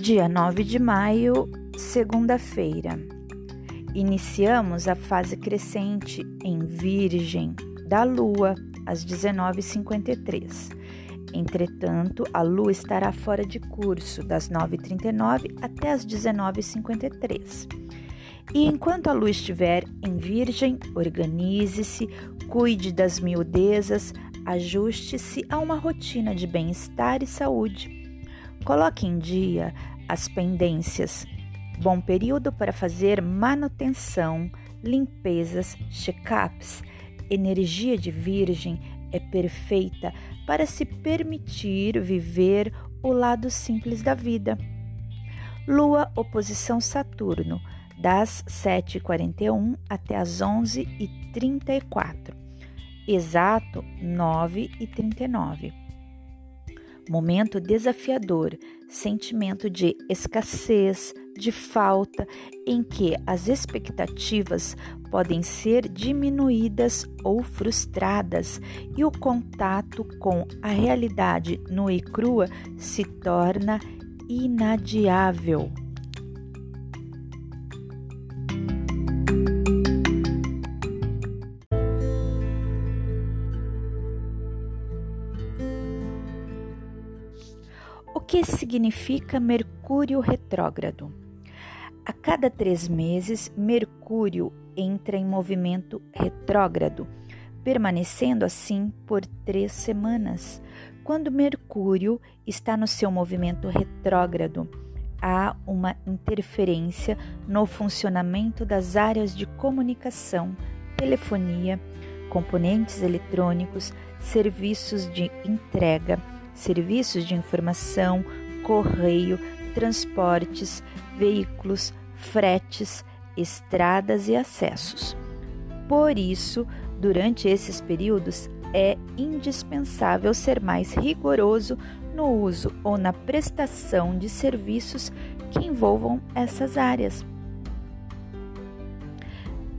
Dia 9 de maio, segunda-feira. Iniciamos a fase crescente em Virgem da Lua às 19h53. Entretanto, a Lua estará fora de curso das 9h39 até as 19h53. E enquanto a Lua estiver em Virgem, organize-se, cuide das miudezas, ajuste-se a uma rotina de bem-estar e saúde. Coloque em dia as pendências. Bom período para fazer manutenção, limpezas, check-ups. Energia de Virgem é perfeita para se permitir viver o lado simples da vida. Lua oposição Saturno, das 7h41 até as 11h34. Exato 9h39. Momento desafiador, sentimento de escassez, de falta, em que as expectativas podem ser diminuídas ou frustradas e o contato com a realidade nua e crua se torna inadiável. Que significa Mercúrio retrógrado? A cada três meses, Mercúrio entra em movimento retrógrado, permanecendo assim por três semanas. Quando Mercúrio está no seu movimento retrógrado, há uma interferência no funcionamento das áreas de comunicação, telefonia, componentes eletrônicos, serviços de entrega, serviços de informação, correio, transportes, veículos, fretes, estradas e acessos. Por isso, durante esses períodos, é indispensável ser mais rigoroso no uso ou na prestação de serviços que envolvam essas áreas.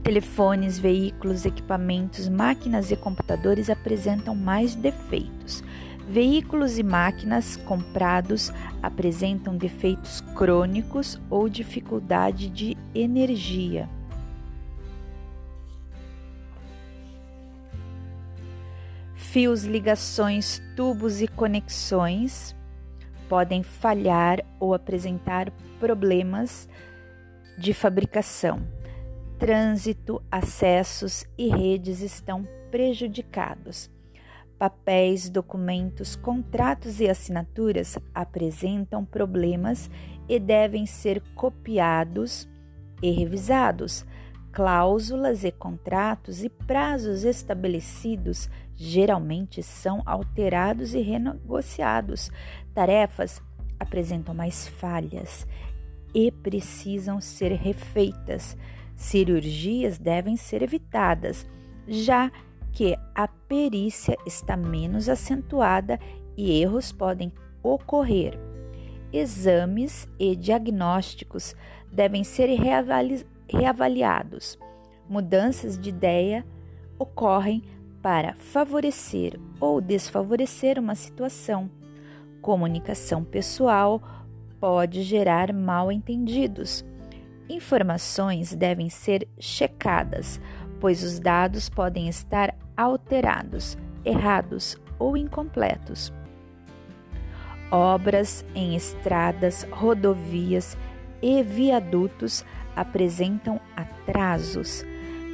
Telefones, veículos, equipamentos, máquinas e computadores apresentam mais defeitos. Veículos e máquinas comprados apresentam defeitos crônicos ou dificuldade de energia. Fios, ligações, tubos e conexões podem falhar ou apresentar problemas de fabricação. Trânsito, acessos e redes estão prejudicados. Papéis, documentos, contratos e assinaturas apresentam problemas e devem ser copiados e revisados. Cláusulas e contratos e prazos estabelecidos geralmente são alterados e renegociados. Tarefas apresentam mais falhas e precisam ser refeitas. Cirurgias devem ser evitadas, já que a perícia está menos acentuada e erros podem ocorrer. Exames e diagnósticos devem ser reavali reavaliados. Mudanças de ideia ocorrem para favorecer ou desfavorecer uma situação. Comunicação pessoal pode gerar mal-entendidos. Informações devem ser checadas, pois os dados podem estar alterados, errados ou incompletos. Obras em estradas, rodovias e viadutos apresentam atrasos.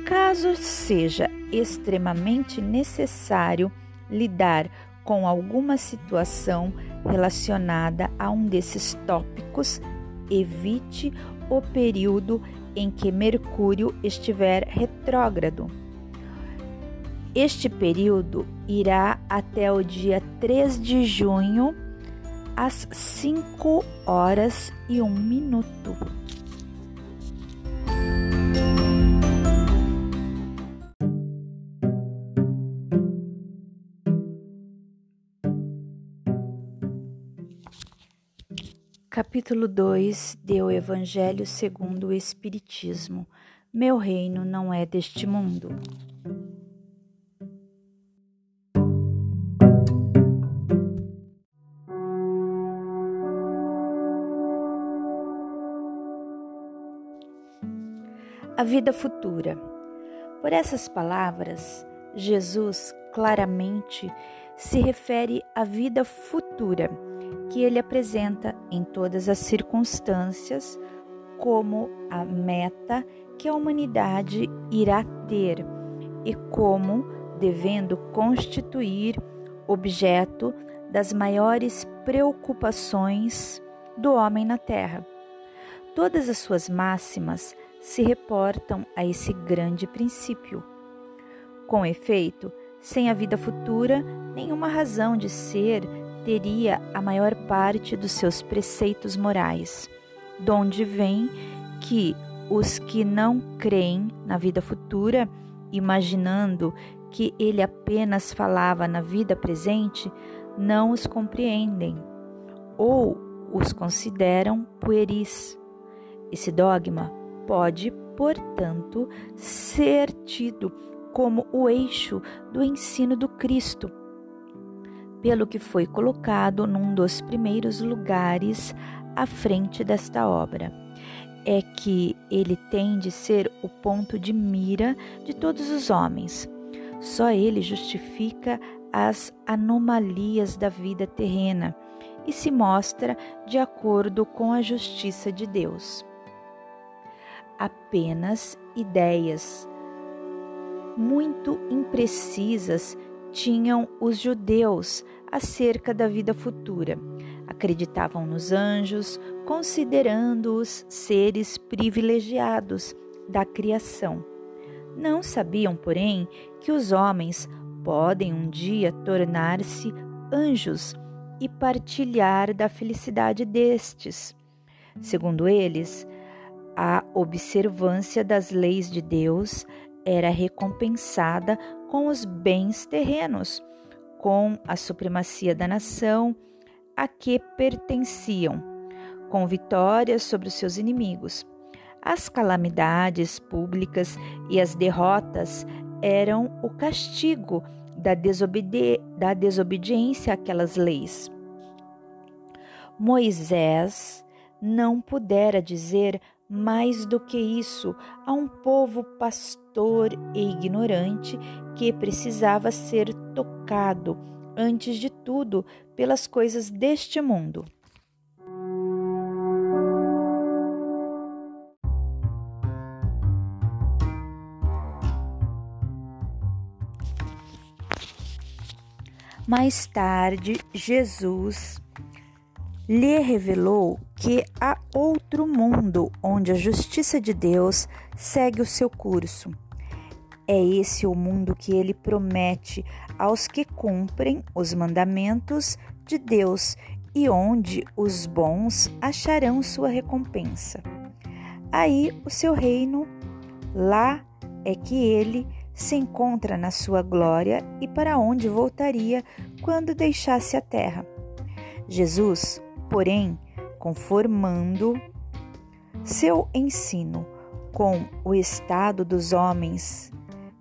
Caso seja extremamente necessário lidar com alguma situação relacionada a um desses tópicos, evite o período em que Mercúrio estiver retrógrado. Este período irá até o dia 3 de junho, às 5 horas e 1 minuto. Capítulo 2 do Evangelho segundo o Espiritismo. Meu reino não é deste mundo. A vida futura. Por essas palavras, Jesus claramente se refere à vida futura que ele apresenta em todas as circunstâncias como a meta que a humanidade irá ter e como devendo constituir objeto das maiores preocupações do homem na Terra. Todas as suas máximas se reportam a esse grande princípio. Com efeito, sem a vida futura, nenhuma razão de ser teria a maior parte dos seus preceitos morais, donde vem que os que não creem na vida futura, imaginando que ele apenas falava na vida presente, não os compreendem ou os consideram pueris. Esse dogma pode, portanto, ser tido como o eixo do ensino do Cristo, pelo que foi colocado num dos primeiros lugares à frente desta obra. É que ele tem de ser o ponto de mira de todos os homens. Só ele justifica as anomalias da vida terrena e se mostra de acordo com a justiça de Deus. Apenas ideias muito imprecisas tinham os judeus acerca da vida futura. Acreditavam nos anjos, considerando-os seres privilegiados da criação. Não sabiam, porém, que os homens podem um dia tornar-se anjos e partilhar da felicidade destes. Segundo eles, a observância das leis de Deus era recompensada com os bens terrenos, com a supremacia da nação a que pertenciam, com vitórias sobre os seus inimigos. As calamidades públicas e as derrotas eram o castigo da, desobedi da desobediência àquelas leis. Moisés não pudera dizer mais do que isso a um povo pastor e ignorante que precisava ser tocado, antes de tudo, pelas coisas deste mundo. Mais tarde, Jesus lhe revelou que há outro mundo onde a justiça de Deus segue o seu curso. É esse o mundo que ele promete aos que cumprem os mandamentos de Deus e onde os bons acharão sua recompensa. Aí o seu reino, lá é que ele se encontra na sua glória e para onde voltaria quando deixasse a terra. Jesus, porém, conformando seu ensino com o estado dos homens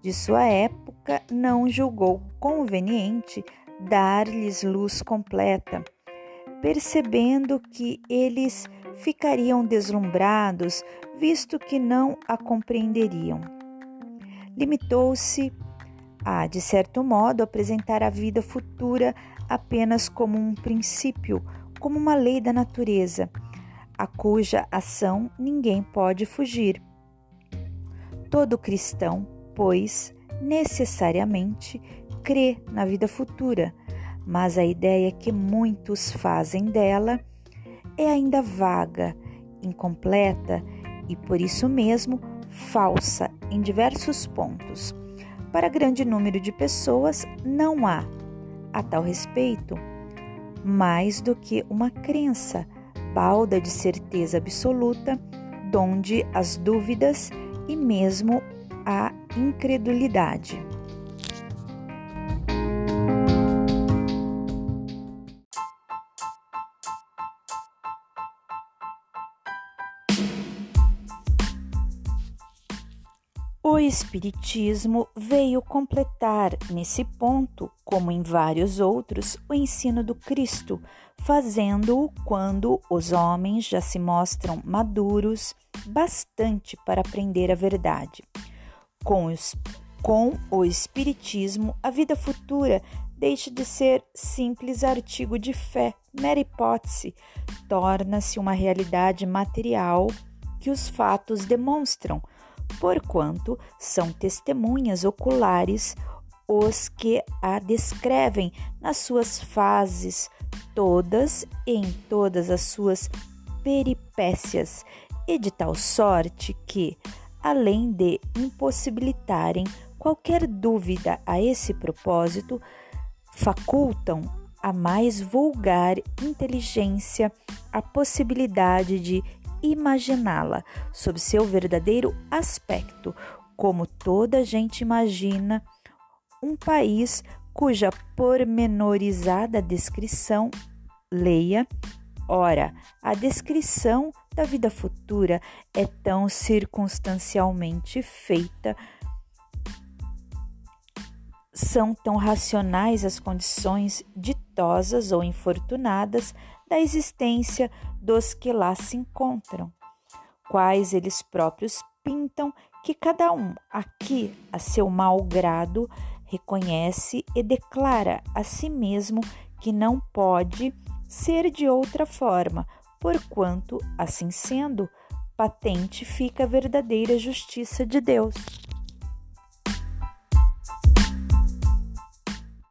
de sua época, não julgou conveniente dar-lhes luz completa, percebendo que eles ficariam deslumbrados, visto que não a compreenderiam. Limitou-se a, de certo modo, apresentar a vida futura apenas como um princípio, como uma lei da natureza, a cuja ação ninguém pode fugir. Todo cristão, pois, necessariamente crê na vida futura, mas a ideia que muitos fazem dela é ainda vaga, incompleta e por isso mesmo falsa em diversos pontos. Para grande número de pessoas, não há, a tal respeito, mais do que uma crença, balda de certeza absoluta, donde as dúvidas e mesmo a incredulidade. O Espiritismo veio completar nesse ponto, como em vários outros, o ensino do Cristo, fazendo-o quando os homens já se mostram maduros bastante para aprender a verdade. Com, os, com o Espiritismo, a vida futura deixa de ser simples artigo de fé, mera hipótese, torna-se uma realidade material que os fatos demonstram, porquanto são testemunhas oculares os que a descrevem nas suas fases todas e em todas as suas peripécias, e de tal sorte que, além de impossibilitarem qualquer dúvida a esse propósito, facultam a mais vulgar inteligência a possibilidade de imaginá-la sob seu verdadeiro aspecto, como toda gente imagina um país cuja pormenorizada descrição leia. Ora, a descrição da vida futura é tão circunstancialmente feita são tão racionais as condições ditosas ou infortunadas da existência dos que lá se encontram, quais eles próprios pintam que cada um aqui, a seu mau grado, reconhece e declara a si mesmo que não pode ser de outra forma, porquanto, assim sendo, patente fica a verdadeira justiça de Deus.